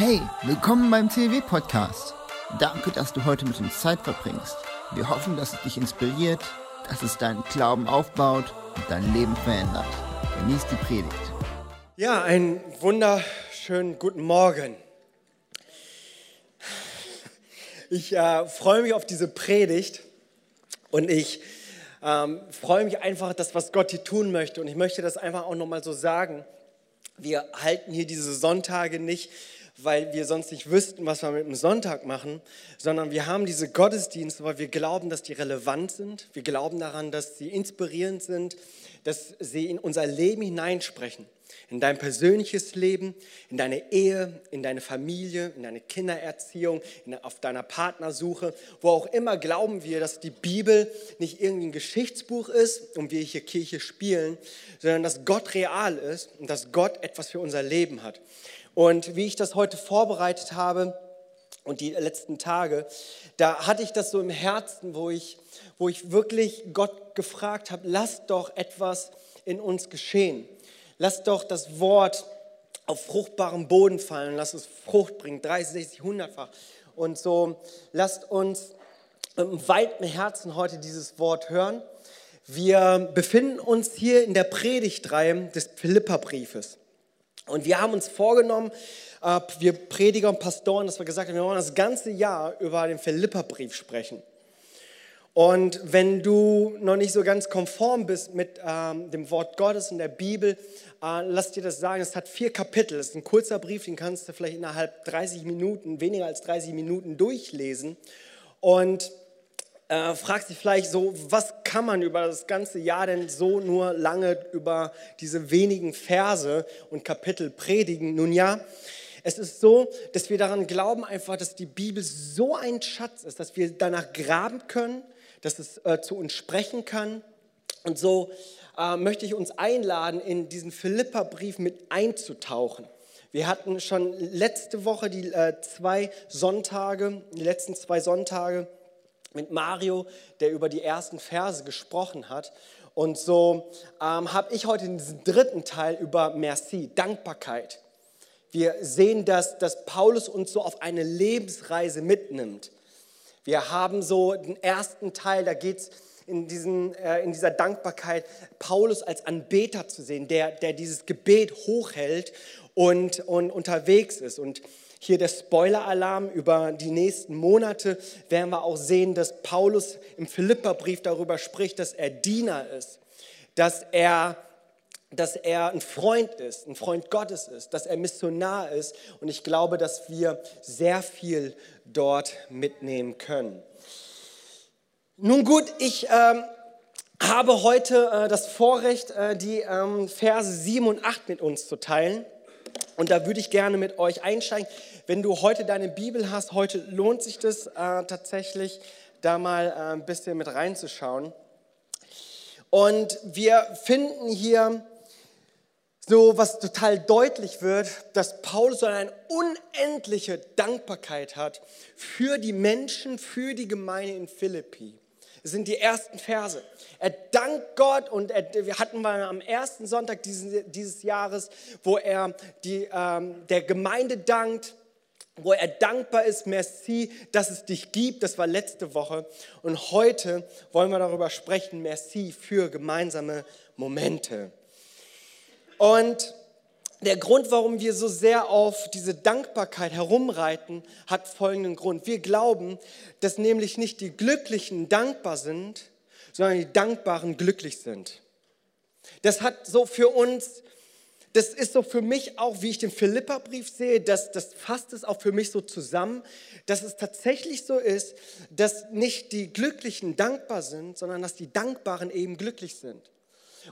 Hey, willkommen beim CW Podcast. Danke, dass du heute mit uns Zeit verbringst. Wir hoffen, dass es dich inspiriert, dass es deinen Glauben aufbaut und dein Leben verändert. Genieß die Predigt. Ja, einen wunderschönen guten Morgen. Ich äh, freue mich auf diese Predigt und ich ähm, freue mich einfach, das, was Gott hier tun möchte. Und ich möchte das einfach auch nochmal so sagen. Wir halten hier diese Sonntage nicht weil wir sonst nicht wüssten, was wir mit dem Sonntag machen, sondern wir haben diese Gottesdienste, weil wir glauben, dass die relevant sind. Wir glauben daran, dass sie inspirierend sind, dass sie in unser Leben hineinsprechen. In dein persönliches Leben, in deine Ehe, in deine Familie, in deine Kindererziehung, in, auf deiner Partnersuche. Wo auch immer glauben wir, dass die Bibel nicht irgendwie ein Geschichtsbuch ist und wir hier Kirche spielen, sondern dass Gott real ist und dass Gott etwas für unser Leben hat. Und wie ich das heute vorbereitet habe und die letzten Tage, da hatte ich das so im Herzen, wo ich, wo ich wirklich Gott gefragt habe, lass doch etwas in uns geschehen. Lass doch das Wort auf fruchtbarem Boden fallen, lass es Frucht bringen, 30, 60, 100-fach. Und so lasst uns im weiten Herzen heute dieses Wort hören. Wir befinden uns hier in der Predigtreihe des Philipperbriefes. Und wir haben uns vorgenommen, äh, wir Prediger und Pastoren, dass wir gesagt haben, wir wollen das ganze Jahr über den Philipperbrief sprechen. Und wenn du noch nicht so ganz konform bist mit ähm, dem Wort Gottes in der Bibel, äh, lass dir das sagen, es hat vier Kapitel. Es ist ein kurzer Brief, den kannst du vielleicht innerhalb 30 Minuten, weniger als 30 Minuten durchlesen. Und äh, fragst dich vielleicht so, was kann man über das ganze Jahr denn so nur lange über diese wenigen Verse und Kapitel predigen? Nun ja, es ist so, dass wir daran glauben einfach, dass die Bibel so ein Schatz ist, dass wir danach graben können, dass es äh, zu uns sprechen kann. Und so äh, möchte ich uns einladen, in diesen Philippa-Brief mit einzutauchen. Wir hatten schon letzte Woche die äh, zwei Sonntage, die letzten zwei Sonntage mit Mario, der über die ersten Verse gesprochen hat. Und so ähm, habe ich heute in diesem dritten Teil über Merci, Dankbarkeit. Wir sehen, dass, dass Paulus uns so auf eine Lebensreise mitnimmt. Wir haben so den ersten Teil, da geht es in, äh, in dieser Dankbarkeit, Paulus als Anbeter zu sehen, der, der dieses Gebet hochhält und, und unterwegs ist. Und hier der Spoiler-Alarm über die nächsten Monate, werden wir auch sehen, dass Paulus im Philipperbrief darüber spricht, dass er Diener ist, dass er, dass er ein Freund ist, ein Freund Gottes ist, dass er Missionar ist. Und ich glaube, dass wir sehr viel dort mitnehmen können. Nun gut, ich ähm, habe heute äh, das Vorrecht, äh, die ähm, Verse 7 und 8 mit uns zu teilen. Und da würde ich gerne mit euch einsteigen. Wenn du heute deine Bibel hast, heute lohnt sich das äh, tatsächlich, da mal äh, ein bisschen mit reinzuschauen. Und wir finden hier so, was total deutlich wird, dass Paulus eine unendliche Dankbarkeit hat für die Menschen, für die Gemeinde in Philippi. Sind die ersten Verse. Er dankt Gott und er, wir hatten mal am ersten Sonntag dieses, dieses Jahres, wo er die, ähm, der Gemeinde dankt, wo er dankbar ist, merci, dass es dich gibt. Das war letzte Woche. Und heute wollen wir darüber sprechen, merci für gemeinsame Momente. Und der Grund, warum wir so sehr auf diese Dankbarkeit herumreiten, hat folgenden Grund. Wir glauben, dass nämlich nicht die Glücklichen dankbar sind, sondern die Dankbaren glücklich sind. Das hat so für uns, das ist so für mich auch, wie ich den Philippa-Brief sehe, das, das fasst es auch für mich so zusammen, dass es tatsächlich so ist, dass nicht die Glücklichen dankbar sind, sondern dass die Dankbaren eben glücklich sind.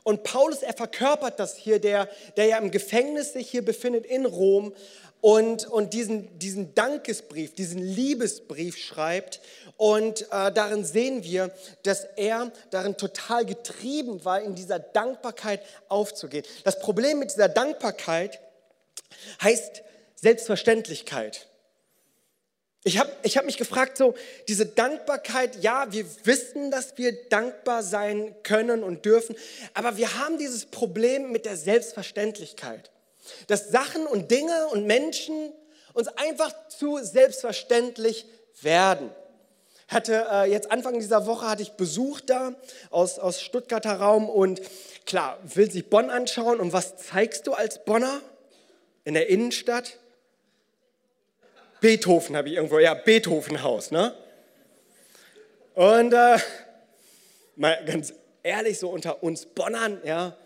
Und Paulus, er verkörpert das hier, der, der ja im Gefängnis sich hier befindet in Rom und, und diesen, diesen Dankesbrief, diesen Liebesbrief schreibt. Und äh, darin sehen wir, dass er darin total getrieben war, in dieser Dankbarkeit aufzugehen. Das Problem mit dieser Dankbarkeit heißt Selbstverständlichkeit. Ich habe ich hab mich gefragt, so diese Dankbarkeit, ja, wir wissen, dass wir dankbar sein können und dürfen, aber wir haben dieses Problem mit der Selbstverständlichkeit, dass Sachen und Dinge und Menschen uns einfach zu selbstverständlich werden. Hatte äh, jetzt Anfang dieser Woche hatte ich Besuch da aus, aus Stuttgarter Raum und klar, will sich Bonn anschauen und was zeigst du als Bonner in der Innenstadt? Beethoven habe ich irgendwo, ja, Beethovenhaus, ne? Und äh, mal ganz ehrlich, so unter uns Bonnern, ja,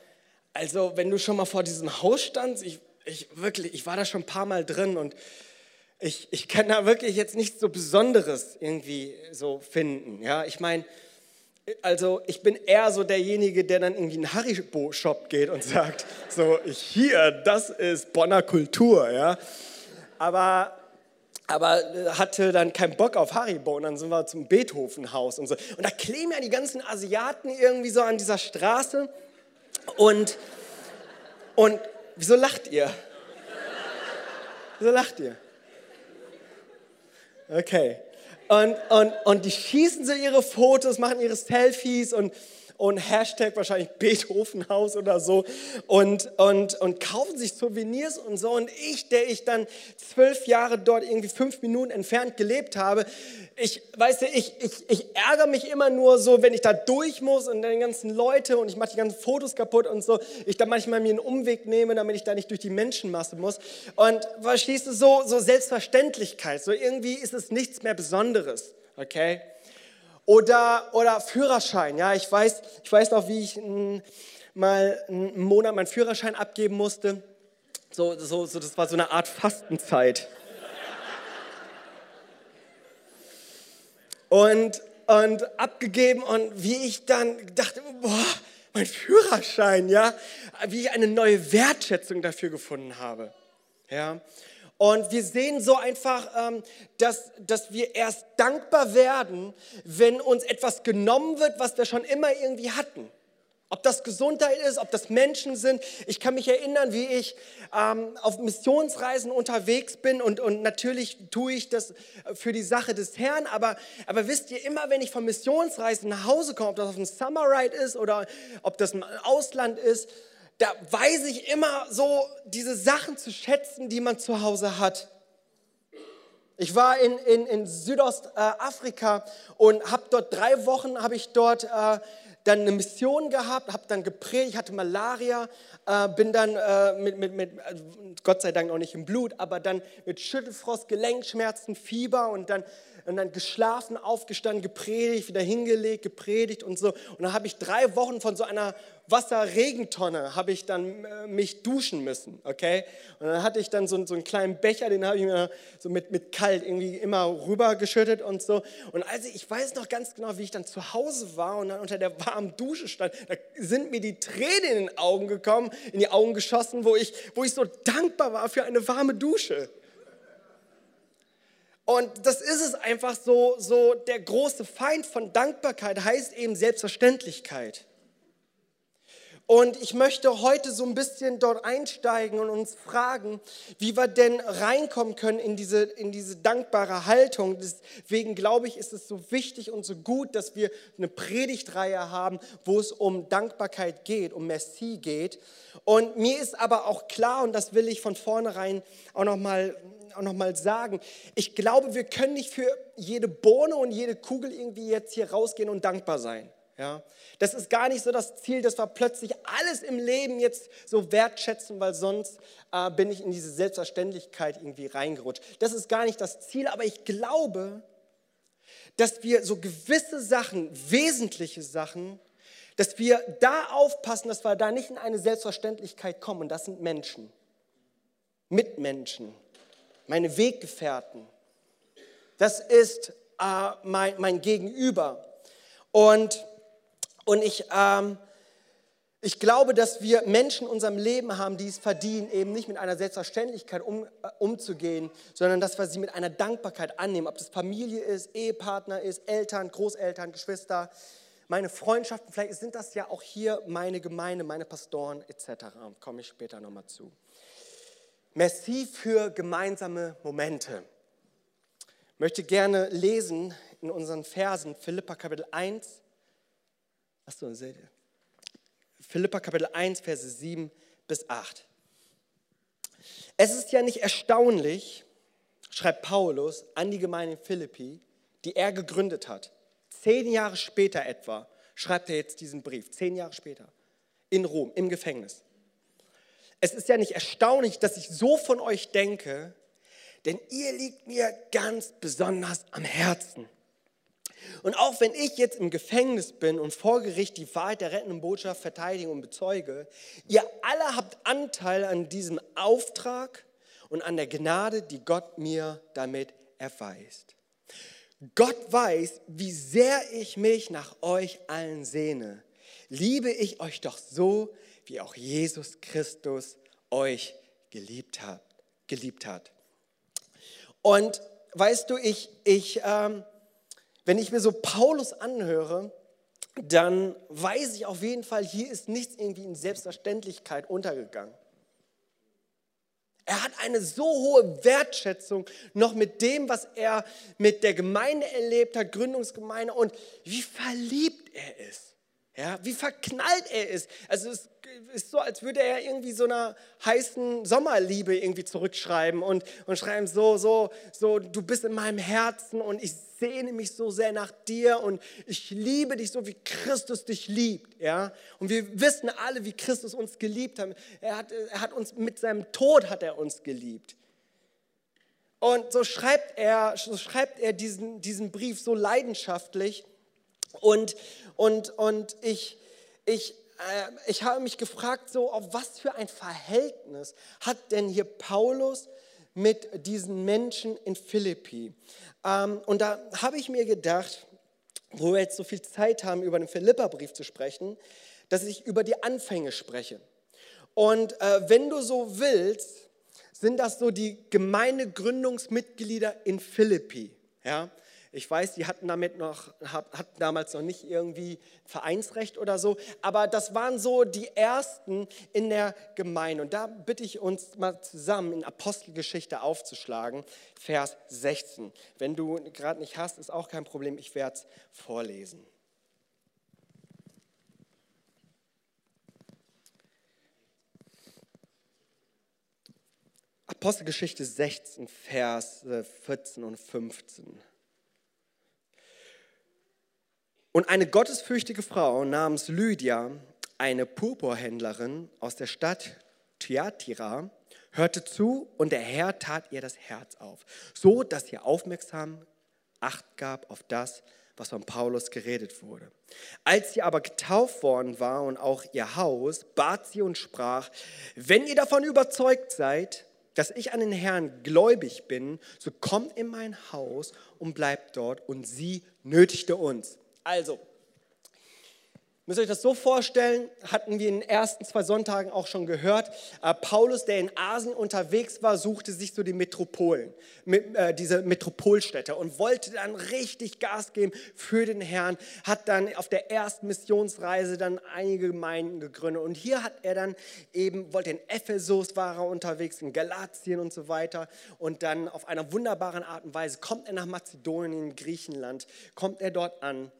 also wenn du schon mal vor diesem Haus standst, ich, ich wirklich, ich war da schon ein paar Mal drin und ich, ich kann da wirklich jetzt nichts so Besonderes irgendwie so finden. Ja, ich meine, also ich bin eher so derjenige, der dann irgendwie in einen Haribo-Shop geht und sagt, so hier, das ist Bonner Kultur, ja. Aber, aber hatte dann keinen Bock auf Haribo und dann sind wir zum Beethovenhaus und so. Und da kleben ja die ganzen Asiaten irgendwie so an dieser Straße und, und wieso lacht ihr? Wieso lacht ihr? Okay. Und, und, und die schießen so ihre Fotos, machen ihre Selfies und, und Hashtag wahrscheinlich Beethovenhaus oder so und, und, und kaufen sich Souvenirs und so. Und ich, der ich dann zwölf Jahre dort irgendwie fünf Minuten entfernt gelebt habe, ich, weißt du, ich, ich, ich ärgere mich immer nur so, wenn ich da durch muss und dann die ganzen Leute und ich mache die ganzen Fotos kaputt und so, ich da manchmal mir einen Umweg nehme, damit ich da nicht durch die Menschenmasse muss. Und verstehst du, so, so Selbstverständlichkeit, so irgendwie ist es nichts mehr Besonderes, okay? Oder, oder Führerschein. Ja, ich weiß, ich weiß noch, wie ich mal einen Monat meinen Führerschein abgeben musste. So, so, so, das war so eine Art Fastenzeit. Und, und abgegeben und wie ich dann dachte, boah, mein Führerschein, ja, wie ich eine neue Wertschätzung dafür gefunden habe. Ja, und wir sehen so einfach, ähm, dass, dass wir erst dankbar werden, wenn uns etwas genommen wird, was wir schon immer irgendwie hatten. Ob das Gesundheit ist, ob das Menschen sind. Ich kann mich erinnern, wie ich ähm, auf Missionsreisen unterwegs bin und, und natürlich tue ich das für die Sache des Herrn. Aber, aber wisst ihr, immer wenn ich von Missionsreisen nach Hause komme, ob das auf einem Summer Ride ist oder ob das im Ausland ist, da weiß ich immer so diese Sachen zu schätzen, die man zu Hause hat. Ich war in, in, in Südostafrika und habe dort drei Wochen, habe ich dort äh, dann eine Mission gehabt, habe dann gepredigt, hatte Malaria, äh, bin dann äh, mit, mit, mit, äh, Gott sei Dank noch nicht im Blut, aber dann mit Schüttelfrost, Gelenkschmerzen, Fieber und dann und dann geschlafen, aufgestanden, gepredigt, wieder hingelegt, gepredigt und so. Und dann habe ich drei Wochen von so einer Wasserregentonne habe ich dann äh, mich duschen müssen, okay? Und dann hatte ich dann so, so einen kleinen Becher, den habe ich mir so mit, mit kalt irgendwie immer rübergeschüttet und so. Und als ich, ich weiß noch ganz genau, wie ich dann zu Hause war und dann unter der warmen Dusche stand, da sind mir die Tränen in den Augen gekommen, in die Augen geschossen, wo ich, wo ich so dankbar war für eine warme Dusche. Und das ist es einfach so, so der große Feind von Dankbarkeit heißt eben Selbstverständlichkeit. Und ich möchte heute so ein bisschen dort einsteigen und uns fragen, wie wir denn reinkommen können in diese, in diese dankbare Haltung. Deswegen glaube ich, ist es so wichtig und so gut, dass wir eine Predigtreihe haben, wo es um Dankbarkeit geht, um Merci geht. Und mir ist aber auch klar, und das will ich von vornherein auch nochmal auch noch mal sagen, ich glaube, wir können nicht für jede Bohne und jede Kugel irgendwie jetzt hier rausgehen und dankbar sein. Ja? Das ist gar nicht so das Ziel, dass wir plötzlich alles im Leben jetzt so wertschätzen, weil sonst äh, bin ich in diese Selbstverständlichkeit irgendwie reingerutscht. Das ist gar nicht das Ziel, aber ich glaube, dass wir so gewisse Sachen, wesentliche Sachen, dass wir da aufpassen, dass wir da nicht in eine Selbstverständlichkeit kommen. Und das sind Menschen, Mitmenschen, meine Weggefährten. Das ist äh, mein, mein Gegenüber. Und und ich, ähm, ich glaube, dass wir Menschen in unserem Leben haben, die es verdienen, eben nicht mit einer Selbstverständlichkeit um, äh, umzugehen, sondern dass wir sie mit einer Dankbarkeit annehmen. Ob das Familie ist, Ehepartner ist, Eltern, Großeltern, Geschwister, meine Freundschaften, vielleicht sind das ja auch hier meine Gemeinde, meine Pastoren etc. Komme ich später nochmal zu. Merci für gemeinsame Momente. Ich möchte gerne lesen in unseren Versen Philippa Kapitel 1, Achso, seht ihr. Philippa Kapitel 1, Verse 7 bis 8. Es ist ja nicht erstaunlich, schreibt Paulus an die Gemeinde in Philippi, die er gegründet hat. Zehn Jahre später etwa schreibt er jetzt diesen Brief, zehn Jahre später, in Rom, im Gefängnis. Es ist ja nicht erstaunlich, dass ich so von euch denke, denn ihr liegt mir ganz besonders am Herzen. Und auch wenn ich jetzt im Gefängnis bin und vor Gericht die Wahrheit der rettenden Botschaft verteidige und bezeuge, ihr alle habt Anteil an diesem Auftrag und an der Gnade, die Gott mir damit erweist. Gott weiß, wie sehr ich mich nach euch allen sehne. Liebe ich euch doch so, wie auch Jesus Christus euch geliebt hat. Geliebt hat. Und weißt du, ich, ich, ähm, wenn ich mir so Paulus anhöre, dann weiß ich auf jeden Fall, hier ist nichts irgendwie in Selbstverständlichkeit untergegangen. Er hat eine so hohe Wertschätzung noch mit dem, was er mit der Gemeinde erlebt hat, Gründungsgemeinde und wie verliebt er ist. Ja, wie verknallt er ist. Also es ist so, als würde er irgendwie so einer heißen Sommerliebe irgendwie zurückschreiben und, und schreiben so, so, so, du bist in meinem Herzen und ich sehne mich so sehr nach dir und ich liebe dich so, wie Christus dich liebt. Ja? Und wir wissen alle, wie Christus uns geliebt hat. Er hat, er hat uns mit seinem Tod hat er uns geliebt. Und so schreibt er, so schreibt er diesen, diesen Brief so leidenschaftlich und, und, und ich, ich, äh, ich habe mich gefragt, so auf was für ein Verhältnis hat denn hier Paulus mit diesen Menschen in Philippi? Ähm, und da habe ich mir gedacht, wo wir jetzt so viel Zeit haben, über den Philipperbrief zu sprechen, dass ich über die Anfänge spreche. Und äh, wenn du so willst, sind das so die Gemeindegründungsmitglieder in Philippi. Ja? Ich weiß, die hatten damit noch, hatten damals noch nicht irgendwie Vereinsrecht oder so, aber das waren so die ersten in der Gemeinde. Und da bitte ich uns mal zusammen in Apostelgeschichte aufzuschlagen, Vers 16. Wenn du gerade nicht hast, ist auch kein Problem, ich werde es vorlesen. Apostelgeschichte 16, Vers 14 und 15. Und eine gottesfürchtige Frau namens Lydia, eine Purpurhändlerin aus der Stadt Thyatira, hörte zu und der Herr tat ihr das Herz auf, so dass sie aufmerksam Acht gab auf das, was von Paulus geredet wurde. Als sie aber getauft worden war und auch ihr Haus, bat sie und sprach, wenn ihr davon überzeugt seid, dass ich an den Herrn gläubig bin, so kommt in mein Haus und bleibt dort. Und sie nötigte uns. Also, Müsst ihr euch das so vorstellen, hatten wir in den ersten zwei Sonntagen auch schon gehört. Äh, Paulus, der in Asien unterwegs war, suchte sich so die Metropolen, äh, diese Metropolstädte und wollte dann richtig Gas geben für den Herrn, hat dann auf der ersten Missionsreise dann einige Gemeinden gegründet und hier hat er dann eben, wollte in Ephesus war er unterwegs, in Galatien und so weiter und dann auf einer wunderbaren Art und Weise kommt er nach Mazedonien, Griechenland, kommt er dort an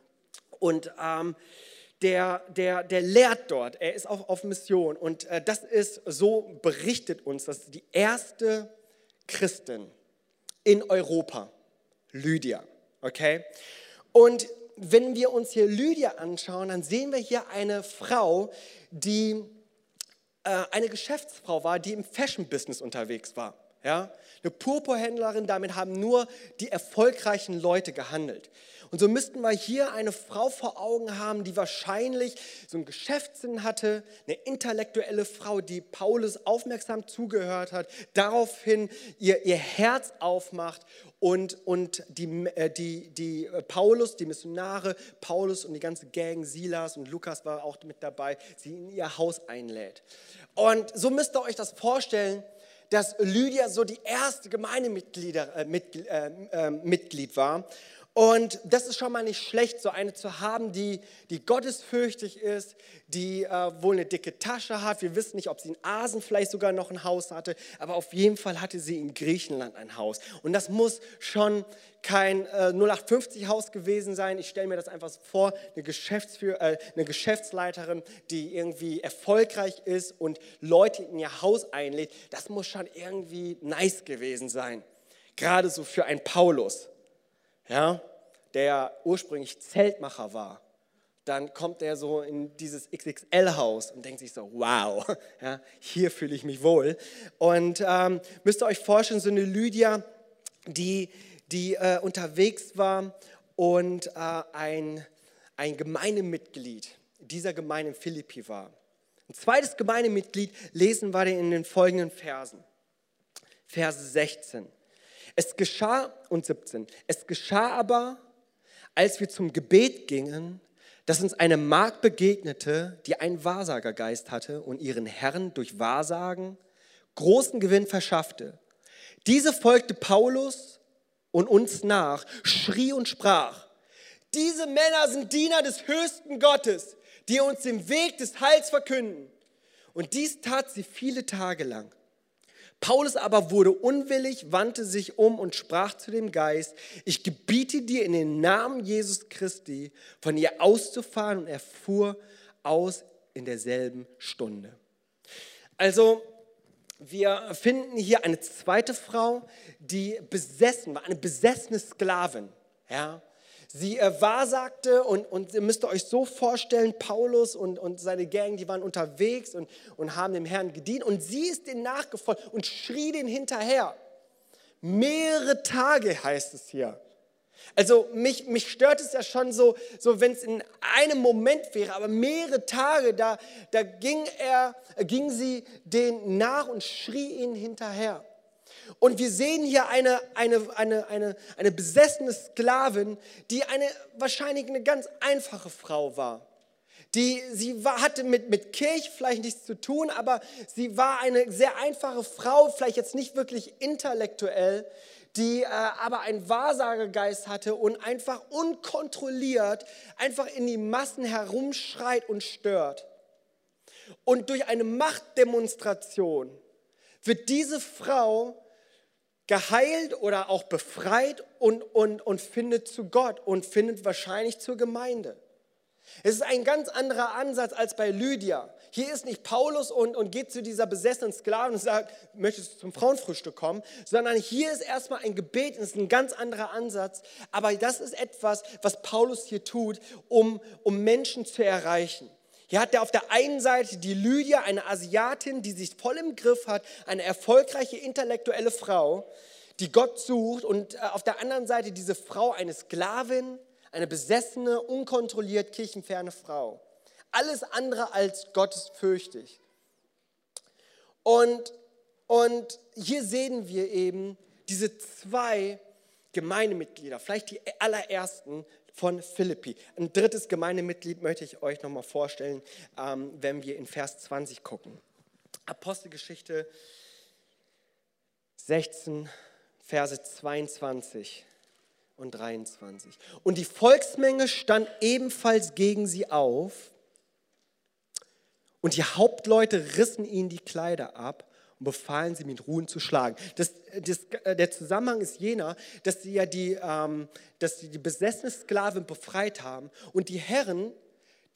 und ähm, der, der, der lehrt dort, er ist auch auf Mission. Und äh, das ist, so berichtet uns, dass die erste Christin in Europa, Lydia, okay? Und wenn wir uns hier Lydia anschauen, dann sehen wir hier eine Frau, die äh, eine Geschäftsfrau war, die im Fashion-Business unterwegs war. Ja? Eine Purpurhändlerin, damit haben nur die erfolgreichen Leute gehandelt. Und so müssten wir hier eine Frau vor Augen haben, die wahrscheinlich so einen Geschäftssinn hatte, eine intellektuelle Frau, die Paulus aufmerksam zugehört hat, daraufhin ihr, ihr Herz aufmacht und, und die, äh, die, die äh, Paulus, die Missionare, Paulus und die ganze Gang, Silas und Lukas war auch mit dabei, sie in ihr Haus einlädt. Und so müsst ihr euch das vorstellen, dass Lydia so die erste Gemeindemitglied äh, Mitglied, äh, äh, Mitglied war. Und das ist schon mal nicht schlecht, so eine zu haben, die, die gottesfürchtig ist, die äh, wohl eine dicke Tasche hat. Wir wissen nicht, ob sie in Asien vielleicht sogar noch ein Haus hatte, aber auf jeden Fall hatte sie in Griechenland ein Haus. Und das muss schon kein äh, 0850-Haus gewesen sein. Ich stelle mir das einfach vor, eine, Geschäftsführ äh, eine Geschäftsleiterin, die irgendwie erfolgreich ist und Leute in ihr Haus einlädt. Das muss schon irgendwie nice gewesen sein. gerade so für einen Paulus, ja, der ursprünglich Zeltmacher war, dann kommt er so in dieses XXL-Haus und denkt sich so, wow, ja, hier fühle ich mich wohl. Und ähm, müsst ihr euch vorstellen, so eine Lydia, die, die äh, unterwegs war und äh, ein, ein Gemeindemitglied dieser Gemeinde in Philippi war. Ein zweites Gemeindemitglied lesen wir in den folgenden Versen. Verse 16. Es geschah und 17. Es geschah aber, als wir zum Gebet gingen, dass uns eine Magd begegnete, die einen Wahrsagergeist hatte und ihren Herrn durch Wahrsagen großen Gewinn verschaffte. Diese folgte Paulus und uns nach, schrie und sprach, diese Männer sind Diener des höchsten Gottes, die uns den Weg des Heils verkünden. Und dies tat sie viele Tage lang. Paulus aber wurde unwillig, wandte sich um und sprach zu dem Geist, ich gebiete dir in den Namen Jesus Christi, von ihr auszufahren. Und er fuhr aus in derselben Stunde. Also wir finden hier eine zweite Frau, die besessen war, eine besessene Sklavin. Ja? Sie äh, wahrsagte und, und ihr müsst euch so vorstellen, Paulus und, und seine Gang, die waren unterwegs und, und haben dem Herrn gedient und sie ist denen nachgefolgt und schrie den hinterher. Mehrere Tage heißt es hier. Also mich, mich stört es ja schon so, so wenn es in einem Moment wäre, aber mehrere Tage, da, da ging, er, ging sie den nach und schrie ihn hinterher. Und wir sehen hier eine, eine, eine, eine, eine besessene Sklavin, die eine, wahrscheinlich eine ganz einfache Frau war. Die, sie war, hatte mit, mit Kirche vielleicht nichts zu tun, aber sie war eine sehr einfache Frau, vielleicht jetzt nicht wirklich intellektuell, die äh, aber einen Wahrsagegeist hatte und einfach unkontrolliert einfach in die Massen herumschreit und stört. Und durch eine Machtdemonstration wird diese Frau geheilt oder auch befreit und, und, und findet zu Gott und findet wahrscheinlich zur Gemeinde. Es ist ein ganz anderer Ansatz als bei Lydia. Hier ist nicht Paulus und, und geht zu dieser besessenen Sklavin und sagt, möchtest du zum Frauenfrühstück kommen, sondern hier ist erstmal ein Gebet, es ist ein ganz anderer Ansatz. Aber das ist etwas, was Paulus hier tut, um, um Menschen zu erreichen. Hier hat er auf der einen Seite die Lydia, eine Asiatin, die sich voll im Griff hat, eine erfolgreiche intellektuelle Frau, die Gott sucht. Und äh, auf der anderen Seite diese Frau, eine Sklavin, eine besessene, unkontrolliert kirchenferne Frau. Alles andere als gottesfürchtig. Und, und hier sehen wir eben diese zwei Gemeindemitglieder, vielleicht die allerersten, von Philippi. Ein drittes Gemeindemitglied möchte ich euch nochmal vorstellen, ähm, wenn wir in Vers 20 gucken. Apostelgeschichte 16, Verse 22 und 23. Und die Volksmenge stand ebenfalls gegen sie auf und die Hauptleute rissen ihnen die Kleider ab und befahlen sie mit Ruhen zu schlagen. Das, das, äh, der Zusammenhang ist jener, dass sie ja die, ähm, dass sie die besessene Sklavin befreit haben und die Herren,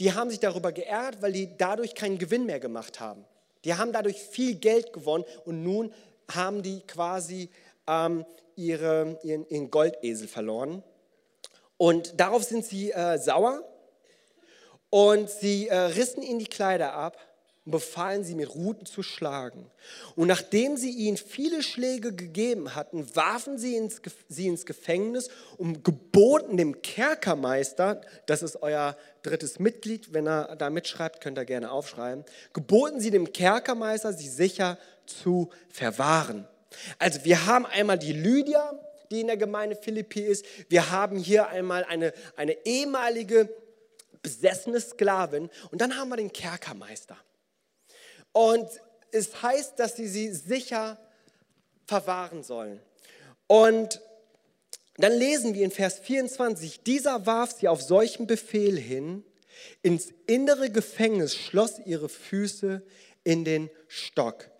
die haben sich darüber geärgert, weil die dadurch keinen Gewinn mehr gemacht haben. Die haben dadurch viel Geld gewonnen und nun haben die quasi ähm, ihre, ihren, ihren, Goldesel verloren. Und darauf sind sie äh, sauer und sie äh, rissen ihnen die Kleider ab und befahlen sie mit Ruten zu schlagen. Und nachdem sie ihnen viele Schläge gegeben hatten, warfen sie ins, sie ins Gefängnis und geboten dem Kerkermeister, das ist euer drittes Mitglied, wenn er da mitschreibt, könnt ihr gerne aufschreiben, geboten sie dem Kerkermeister, sie sicher zu verwahren. Also wir haben einmal die Lydia, die in der Gemeinde Philippi ist. Wir haben hier einmal eine, eine ehemalige besessene Sklavin und dann haben wir den Kerkermeister. Und es heißt, dass sie sie sicher verwahren sollen. Und dann lesen wir in Vers 24, dieser warf sie auf solchen Befehl hin, ins innere Gefängnis schloss ihre Füße in den Stock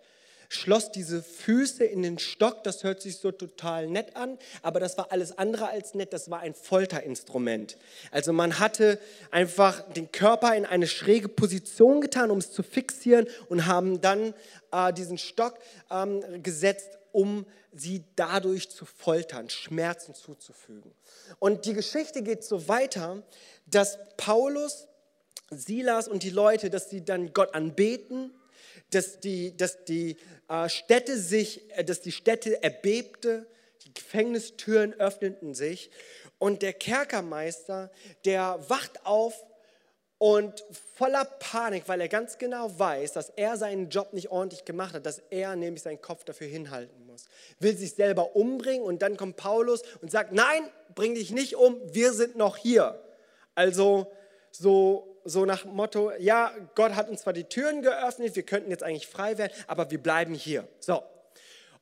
schloss diese Füße in den Stock. Das hört sich so total nett an, aber das war alles andere als nett. Das war ein Folterinstrument. Also man hatte einfach den Körper in eine schräge Position getan, um es zu fixieren und haben dann äh, diesen Stock ähm, gesetzt um sie dadurch zu foltern, Schmerzen zuzufügen. Und die Geschichte geht so weiter, dass Paulus, Silas und die Leute, dass sie dann Gott anbeten, dass die, dass die äh, Städte sich, äh, dass die Städte erbebte, die Gefängnistüren öffneten sich und der Kerkermeister, der wacht auf und voller Panik, weil er ganz genau weiß, dass er seinen Job nicht ordentlich gemacht hat, dass er nämlich seinen Kopf dafür hinhalten muss. Will sich selber umbringen und dann kommt Paulus und sagt, nein, bring dich nicht um, wir sind noch hier. Also so, so nach Motto, ja, Gott hat uns zwar die Türen geöffnet, wir könnten jetzt eigentlich frei werden, aber wir bleiben hier. So,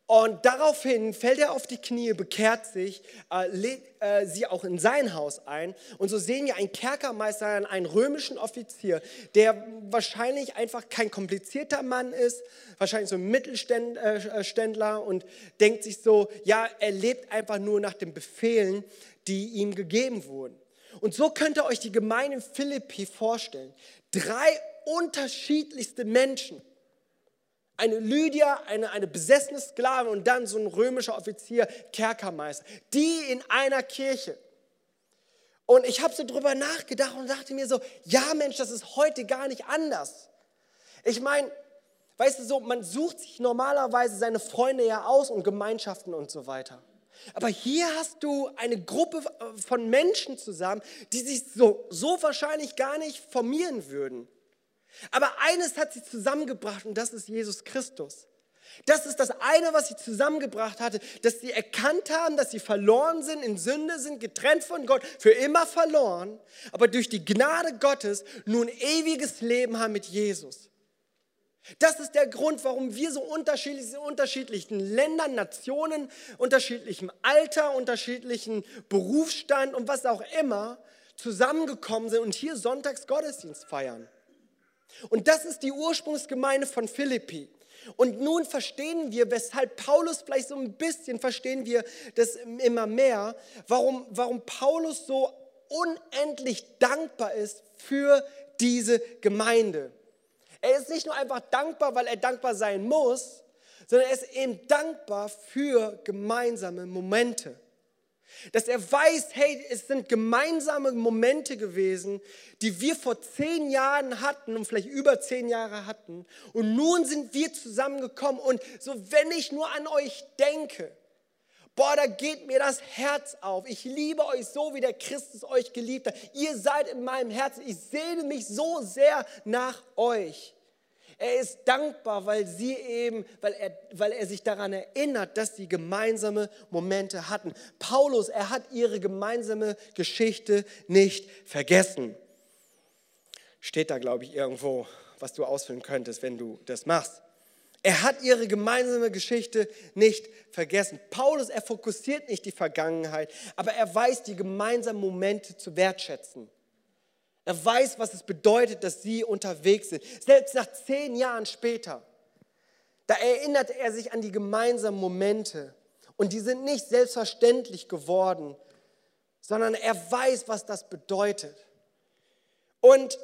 und daraufhin fällt er auf die Knie, bekehrt sich, äh, lädt äh, sie auch in sein Haus ein. Und so sehen wir einen Kerkermeister, einen römischen Offizier, der wahrscheinlich einfach kein komplizierter Mann ist, wahrscheinlich so ein Mittelständler äh, und denkt sich so, ja, er lebt einfach nur nach den Befehlen, die ihm gegeben wurden. Und so könnt ihr euch die Gemeinde Philippi vorstellen. Drei unterschiedlichste Menschen eine Lydia, eine, eine besessene Sklavin und dann so ein römischer Offizier, Kerkermeister. Die in einer Kirche. Und ich habe so drüber nachgedacht und dachte mir so, ja Mensch, das ist heute gar nicht anders. Ich meine, weißt du so, man sucht sich normalerweise seine Freunde ja aus und Gemeinschaften und so weiter. Aber hier hast du eine Gruppe von Menschen zusammen, die sich so, so wahrscheinlich gar nicht formieren würden. Aber eines hat sie zusammengebracht und das ist Jesus Christus. Das ist das eine, was sie zusammengebracht hatte, dass sie erkannt haben, dass sie verloren sind, in Sünde sind, getrennt von Gott, für immer verloren, aber durch die Gnade Gottes nun ewiges Leben haben mit Jesus. Das ist der Grund, warum wir so unterschiedlich sind, unterschiedlichen Ländern, Nationen, unterschiedlichem Alter, unterschiedlichen Berufsstand und was auch immer zusammengekommen sind und hier sonntags Gottesdienst feiern. Und das ist die Ursprungsgemeinde von Philippi. Und nun verstehen wir, weshalb Paulus vielleicht so ein bisschen, verstehen wir das immer mehr, warum, warum Paulus so unendlich dankbar ist für diese Gemeinde. Er ist nicht nur einfach dankbar, weil er dankbar sein muss, sondern er ist eben dankbar für gemeinsame Momente. Dass er weiß, hey, es sind gemeinsame Momente gewesen, die wir vor zehn Jahren hatten und vielleicht über zehn Jahre hatten. Und nun sind wir zusammengekommen. Und so, wenn ich nur an euch denke, boah, da geht mir das Herz auf. Ich liebe euch so, wie der Christus euch geliebt hat. Ihr seid in meinem Herzen. Ich sehne mich so sehr nach euch. Er ist dankbar, weil sie eben, weil er, weil er sich daran erinnert, dass sie gemeinsame Momente hatten. Paulus, er hat ihre gemeinsame Geschichte nicht vergessen. Steht da, glaube ich, irgendwo, was du ausfüllen könntest, wenn du das machst. Er hat ihre gemeinsame Geschichte nicht vergessen. Paulus, er fokussiert nicht die Vergangenheit, aber er weiß die gemeinsamen Momente zu wertschätzen. Er weiß, was es bedeutet, dass sie unterwegs sind. Selbst nach zehn Jahren später, da erinnert er sich an die gemeinsamen Momente. Und die sind nicht selbstverständlich geworden, sondern er weiß, was das bedeutet. Und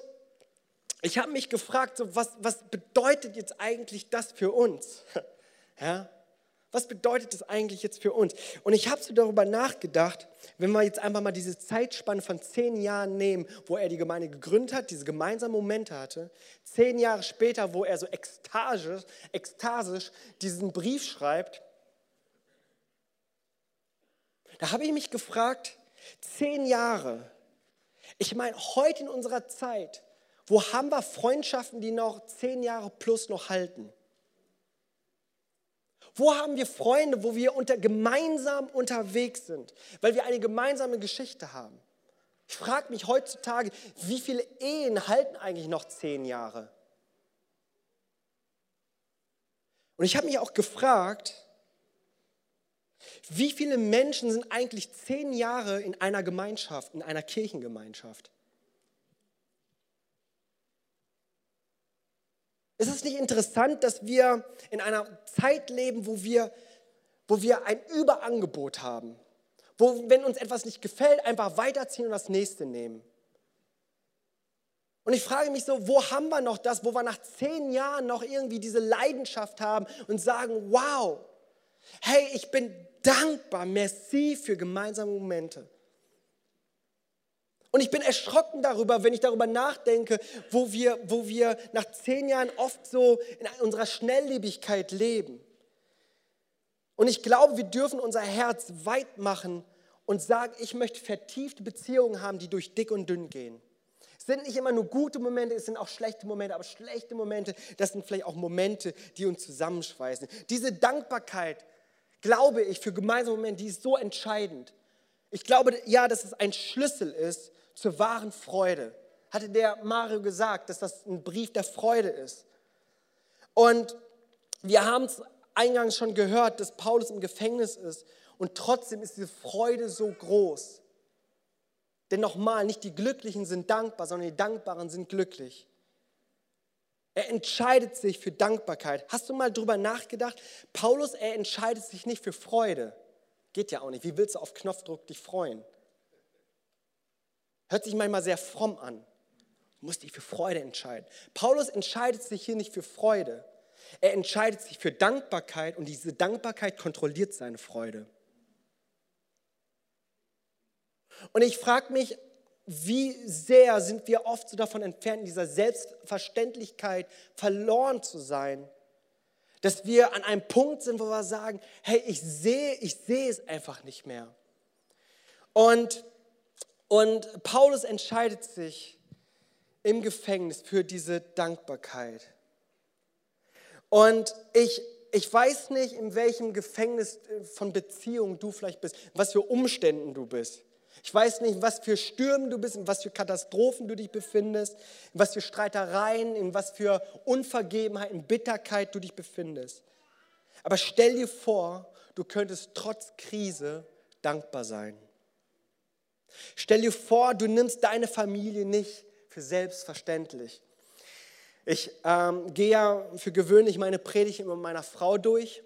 ich habe mich gefragt, so, was, was bedeutet jetzt eigentlich das für uns? Ja? Was bedeutet das eigentlich jetzt für uns? Und ich habe so darüber nachgedacht, wenn wir jetzt einfach mal diese Zeitspanne von zehn Jahren nehmen, wo er die Gemeinde gegründet hat, diese gemeinsamen Momente hatte, zehn Jahre später, wo er so ekstasisch, ekstasisch diesen Brief schreibt, da habe ich mich gefragt, zehn Jahre, ich meine, heute in unserer Zeit, wo haben wir Freundschaften, die noch zehn Jahre plus noch halten? Wo haben wir Freunde, wo wir unter, gemeinsam unterwegs sind, weil wir eine gemeinsame Geschichte haben? Ich frage mich heutzutage, wie viele Ehen halten eigentlich noch zehn Jahre? Und ich habe mich auch gefragt, wie viele Menschen sind eigentlich zehn Jahre in einer Gemeinschaft, in einer Kirchengemeinschaft? Ist es nicht interessant, dass wir in einer Zeit leben, wo wir, wo wir ein Überangebot haben? Wo, wenn uns etwas nicht gefällt, einfach weiterziehen und das nächste nehmen. Und ich frage mich so, wo haben wir noch das, wo wir nach zehn Jahren noch irgendwie diese Leidenschaft haben und sagen, wow, Hey, ich bin dankbar, merci für gemeinsame Momente. Und ich bin erschrocken darüber, wenn ich darüber nachdenke, wo wir, wo wir nach zehn Jahren oft so in unserer Schnelllebigkeit leben. Und ich glaube, wir dürfen unser Herz weit machen und sagen, ich möchte vertiefte Beziehungen haben, die durch dick und dünn gehen. Es sind nicht immer nur gute Momente, es sind auch schlechte Momente, aber schlechte Momente, das sind vielleicht auch Momente, die uns zusammenschweißen. Diese Dankbarkeit, glaube ich, für gemeinsame Momente, die ist so entscheidend. Ich glaube, ja, dass es ein Schlüssel ist zur wahren Freude. Hatte der Mario gesagt, dass das ein Brief der Freude ist. Und wir haben es eingangs schon gehört, dass Paulus im Gefängnis ist und trotzdem ist diese Freude so groß. Denn nochmal, nicht die Glücklichen sind dankbar, sondern die Dankbaren sind glücklich. Er entscheidet sich für Dankbarkeit. Hast du mal drüber nachgedacht? Paulus, er entscheidet sich nicht für Freude. Geht ja auch nicht. Wie willst du auf Knopfdruck dich freuen? Hört sich manchmal sehr fromm an. Du musst dich für Freude entscheiden. Paulus entscheidet sich hier nicht für Freude. Er entscheidet sich für Dankbarkeit und diese Dankbarkeit kontrolliert seine Freude. Und ich frage mich, wie sehr sind wir oft so davon entfernt, in dieser Selbstverständlichkeit verloren zu sein, dass wir an einem Punkt sind, wo wir sagen, hey, ich sehe, ich sehe es einfach nicht mehr. Und und Paulus entscheidet sich im Gefängnis für diese Dankbarkeit. Und ich, ich weiß nicht, in welchem Gefängnis von Beziehungen du vielleicht bist, was für Umständen du bist. Ich weiß nicht, was für Stürmen du bist, in was für Katastrophen du dich befindest, in was für Streitereien, in was für Unvergebenheit, in Bitterkeit du dich befindest. Aber stell dir vor, du könntest trotz Krise dankbar sein. Stell dir vor, du nimmst deine Familie nicht für selbstverständlich. Ich ähm, gehe ja für gewöhnlich meine Predigt immer mit meiner Frau durch.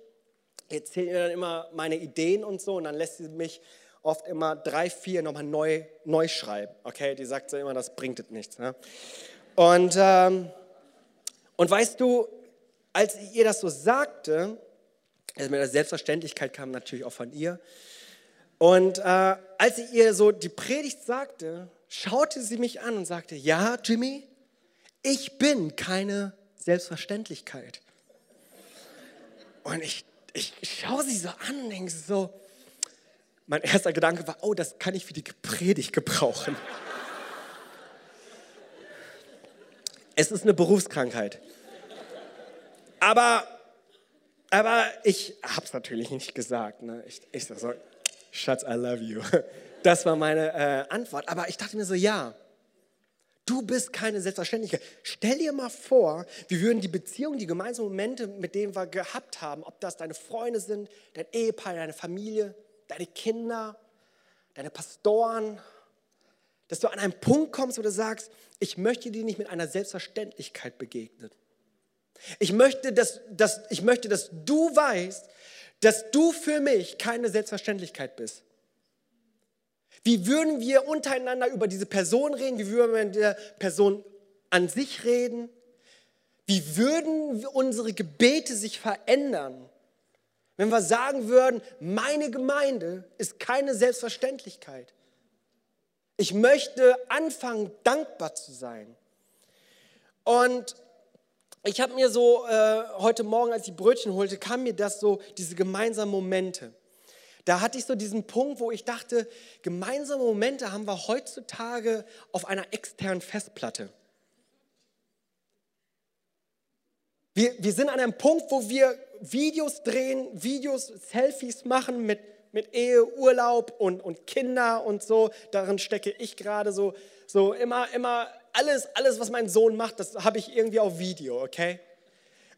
Ich erzähle ihr dann immer meine Ideen und so und dann lässt sie mich oft immer drei, vier nochmal neu, neu schreiben. Okay, die sagt so immer, das bringt es nichts. Ne? Und, ähm, und weißt du, als ihr das so sagte, also mit der Selbstverständlichkeit kam natürlich auch von ihr, und äh, als sie ihr so die Predigt sagte, schaute sie mich an und sagte, ja, Jimmy, ich bin keine Selbstverständlichkeit. Und ich, ich schaue sie so an und denke so, mein erster Gedanke war, oh, das kann ich für die Predigt gebrauchen. es ist eine Berufskrankheit. Aber, aber ich habe es natürlich nicht gesagt. Ne? Ich, ich so, Schatz, I love you. Das war meine äh, Antwort. Aber ich dachte mir so, ja, du bist keine Selbstverständlichkeit. Stell dir mal vor, wir würden die Beziehungen, die gemeinsamen Momente, mit denen wir gehabt haben, ob das deine Freunde sind, dein Ehepaar, deine Familie, deine Kinder, deine Pastoren, dass du an einen Punkt kommst, wo du sagst, ich möchte dir nicht mit einer Selbstverständlichkeit begegnen. Ich möchte, dass, dass, ich möchte, dass du weißt, dass du für mich keine Selbstverständlichkeit bist. Wie würden wir untereinander über diese Person reden? Wie würden wir mit der Person an sich reden? Wie würden unsere Gebete sich verändern, wenn wir sagen würden, meine Gemeinde ist keine Selbstverständlichkeit. Ich möchte anfangen, dankbar zu sein. Und ich habe mir so äh, heute Morgen, als ich Brötchen holte, kam mir das so, diese gemeinsamen Momente. Da hatte ich so diesen Punkt, wo ich dachte, gemeinsame Momente haben wir heutzutage auf einer externen Festplatte. Wir, wir sind an einem Punkt, wo wir Videos drehen, Videos, Selfies machen mit, mit Ehe, Urlaub und, und Kinder und so. Darin stecke ich gerade so, so immer, immer alles, alles, was mein Sohn macht, das habe ich irgendwie auf Video, okay?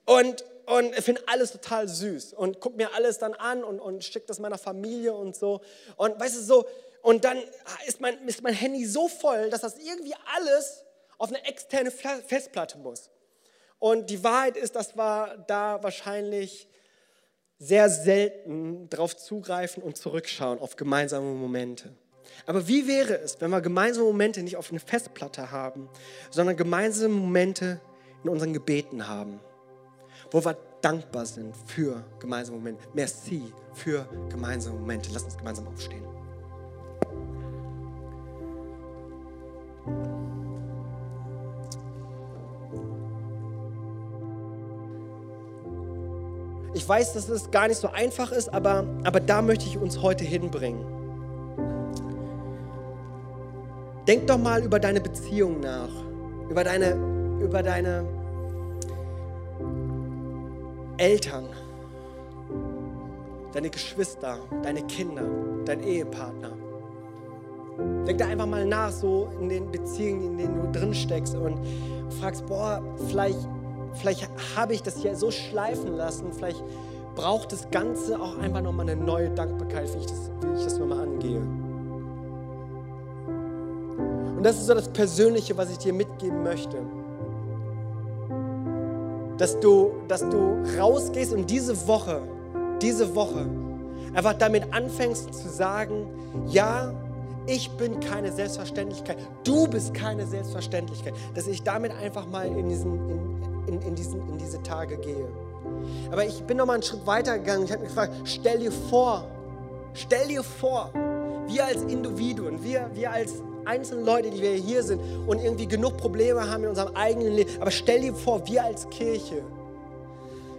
Und, und ich finde alles total süß und gucke mir alles dann an und, und schicke das meiner Familie und so. Und weißt du, so, und dann ist mein, ist mein Handy so voll, dass das irgendwie alles auf eine externe Festplatte muss. Und die Wahrheit ist, dass wir da wahrscheinlich sehr selten darauf zugreifen und zurückschauen auf gemeinsame Momente. Aber wie wäre es, wenn wir gemeinsame Momente nicht auf eine Festplatte haben, sondern gemeinsame Momente in unseren Gebeten haben, wo wir dankbar sind für gemeinsame Momente. Merci für gemeinsame Momente. Lass uns gemeinsam aufstehen. Ich weiß, dass es gar nicht so einfach ist, aber, aber da möchte ich uns heute hinbringen. Denk doch mal über deine Beziehung nach, über deine, über deine Eltern, deine Geschwister, deine Kinder, dein Ehepartner. Denk da einfach mal nach, so in den Beziehungen, in denen du drin steckst und fragst, boah, vielleicht, vielleicht habe ich das hier so schleifen lassen, vielleicht braucht das Ganze auch einfach nochmal eine neue Dankbarkeit, wie ich das, wie ich das nochmal angehe. Das ist so das Persönliche, was ich dir mitgeben möchte dass du, dass du rausgehst und diese Woche, diese Woche einfach damit anfängst zu sagen, ja, ich bin keine Selbstverständlichkeit, du bist keine Selbstverständlichkeit, dass ich damit einfach mal in, diesen, in, in, in, diesen, in diese Tage gehe. Aber ich bin noch mal einen Schritt weiter gegangen. Ich habe mich gefragt, stell dir vor, stell dir vor, wir als Individuen, wir, wir als einzelne Leute, die wir hier sind und irgendwie genug Probleme haben in unserem eigenen Leben. Aber stell dir vor, wir als Kirche,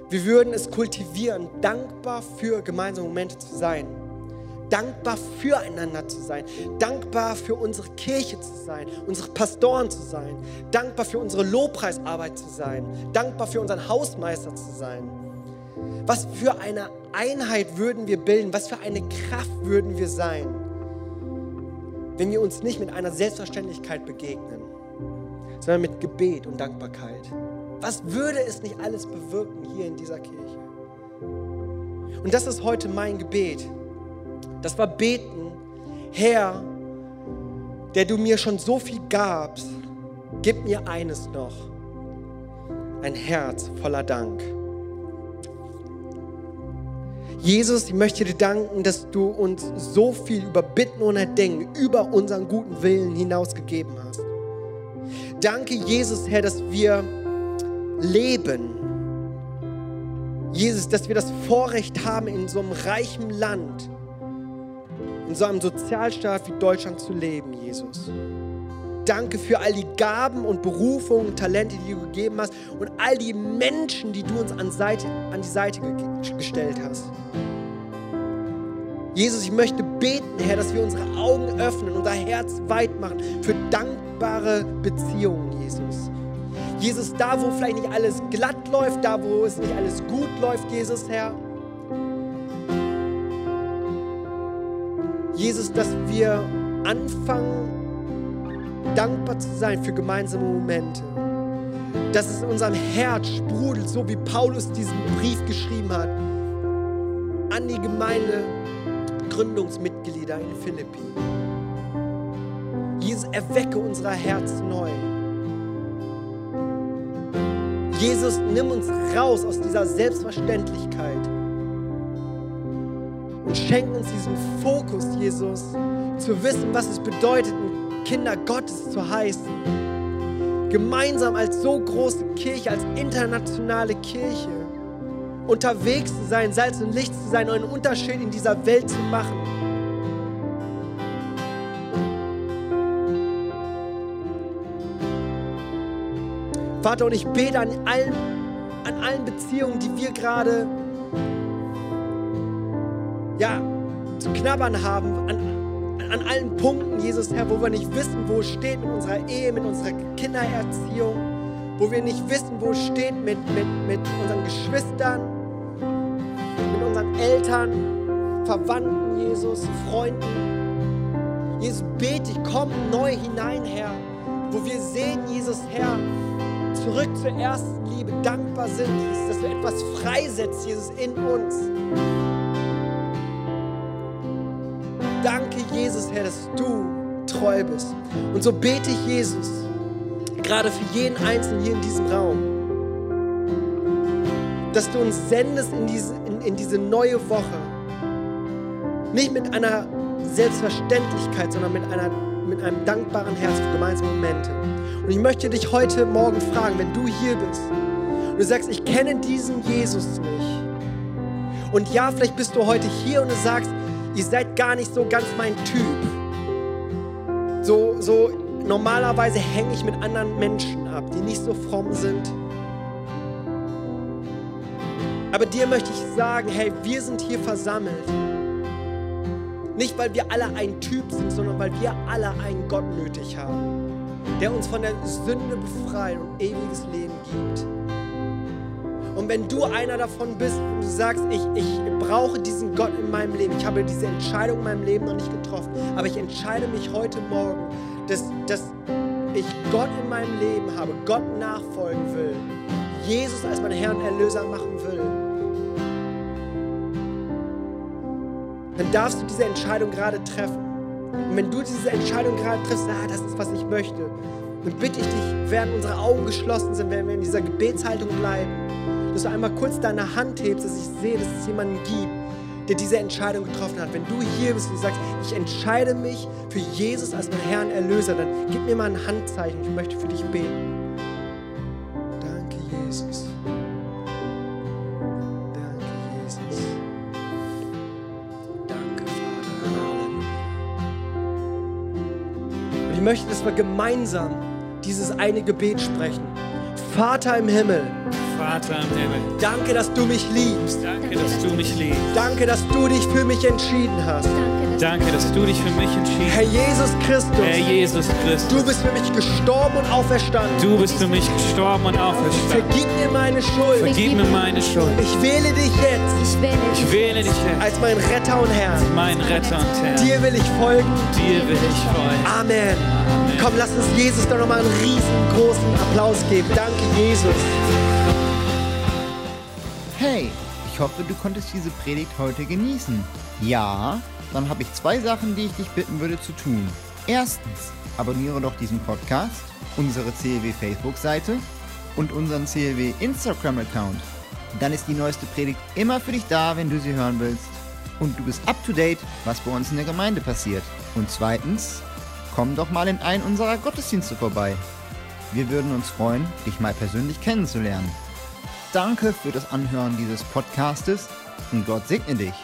wir würden es kultivieren, dankbar für gemeinsame Momente zu sein. Dankbar füreinander zu sein, dankbar für unsere Kirche zu sein, unsere Pastoren zu sein, dankbar für unsere Lobpreisarbeit zu sein, dankbar für unseren Hausmeister zu sein. Was für eine Einheit würden wir bilden, was für eine Kraft würden wir sein wenn wir uns nicht mit einer Selbstverständlichkeit begegnen, sondern mit Gebet und Dankbarkeit. Was würde es nicht alles bewirken hier in dieser Kirche? Und das ist heute mein Gebet. Das war beten, Herr, der du mir schon so viel gabst, gib mir eines noch, ein Herz voller Dank. Jesus, ich möchte dir danken, dass du uns so viel über Bitten und Erdenken, über unseren guten Willen hinausgegeben hast. Danke, Jesus, Herr, dass wir leben. Jesus, dass wir das Vorrecht haben, in so einem reichen Land, in so einem Sozialstaat wie Deutschland zu leben, Jesus. Danke für all die Gaben und Berufungen, Talente, die du gegeben hast und all die Menschen, die du uns an, Seite, an die Seite gestellt hast. Jesus, ich möchte beten, Herr, dass wir unsere Augen öffnen, unser Herz weit machen für dankbare Beziehungen, Jesus. Jesus, da wo vielleicht nicht alles glatt läuft, da wo es nicht alles gut läuft, Jesus, Herr. Jesus, dass wir anfangen, dankbar zu sein für gemeinsame Momente. Dass es in unserem Herz sprudelt, so wie Paulus diesen Brief geschrieben hat an die Gemeinde Gründungsmitglieder in Philippi. Jesus, erwecke unser Herz neu. Jesus, nimm uns raus aus dieser Selbstverständlichkeit und schenk uns diesen Fokus, Jesus, zu wissen, was es bedeutet, Kinder Gottes zu heißen. Gemeinsam als so große Kirche, als internationale Kirche unterwegs zu sein, Salz und Licht zu sein einen Unterschied in dieser Welt zu machen. Vater, und ich bete an allen, an allen Beziehungen, die wir gerade ja, zu knabbern haben, an an allen Punkten, Jesus Herr, wo wir nicht wissen, wo es steht mit unserer Ehe, mit unserer Kindererziehung, wo wir nicht wissen, wo es steht mit, mit, mit unseren Geschwistern, mit unseren Eltern, Verwandten, Jesus, Freunden. Jesus, bete ich, komm neu hinein, Herr, wo wir sehen, Jesus, Herr, zurück zur ersten Liebe, dankbar sind, dass du etwas freisetzt, Jesus, in uns. Danke, Jesus, Herr, dass du treu bist. Und so bete ich, Jesus, gerade für jeden Einzelnen hier in diesem Raum, dass du uns sendest in diese, in, diese neue Woche. Nicht mit einer Selbstverständlichkeit, sondern mit, einer, mit einem dankbaren Herz für gemeinsame Momente. Und ich möchte dich heute Morgen fragen, wenn du hier bist Und du sagst, ich kenne diesen Jesus nicht. Und ja, vielleicht bist du heute hier und du sagst, ihr seid gar nicht so ganz mein Typ. So, so normalerweise hänge ich mit anderen Menschen ab, die nicht so fromm sind. Aber dir möchte ich sagen, hey, wir sind hier versammelt. Nicht, weil wir alle ein Typ sind, sondern weil wir alle einen Gott nötig haben, der uns von der Sünde befreit und ewiges Leben gibt. Und wenn du einer davon bist und du sagst, ich, ich brauche diesen Gott in meinem Leben, ich habe diese Entscheidung in meinem Leben noch nicht getroffen, aber ich entscheide mich heute Morgen, dass, dass ich Gott in meinem Leben habe, Gott nachfolgen will, Jesus als meinen Herrn Erlöser machen will, dann darfst du diese Entscheidung gerade treffen. Und wenn du diese Entscheidung gerade triffst, ah, das ist, was ich möchte, dann bitte ich dich, während unsere Augen geschlossen sind, wenn wir in dieser Gebetshaltung bleiben, dass du einmal kurz deine Hand hebst, dass ich sehe, dass es jemanden gibt, der diese Entscheidung getroffen hat. Wenn du hier bist und sagst, ich entscheide mich für Jesus als mein Herrn Erlöser, dann gib mir mal ein Handzeichen. Ich möchte für dich beten. Möchte, dass wir gemeinsam dieses eine Gebet sprechen. Vater im Himmel. Vater im Himmel. Danke, dass du mich liebst. Danke, dass du mich liebst. Danke, dass du dich für mich entschieden hast. Danke, dass du dich für mich entschieden Herr Jesus Christus, Herr Jesus Christus, du bist für mich gestorben und auferstanden. du bist für mich gestorben und auferstanden. Vergib mir meine Schuld. Vergib mir meine Schuld. Ich wähle dich jetzt Ich wähle Ich dich. wähle dich jetzt, als mein Retter und Herr. mein Retter und Herr. Dir will ich folgen. Dir will ich folgen. Amen. Komm, lass uns Jesus doch nochmal einen riesengroßen Applaus geben. Danke, Jesus. Hey, ich hoffe, du konntest diese Predigt heute genießen. Ja, dann habe ich zwei Sachen, die ich dich bitten würde zu tun. Erstens, abonniere doch diesen Podcast, unsere CLW Facebook-Seite und unseren CLW Instagram-Account. Dann ist die neueste Predigt immer für dich da, wenn du sie hören willst. Und du bist up to date, was bei uns in der Gemeinde passiert. Und zweitens, komm doch mal in einen unserer Gottesdienste vorbei. Wir würden uns freuen, dich mal persönlich kennenzulernen. Danke für das Anhören dieses Podcastes und Gott segne dich.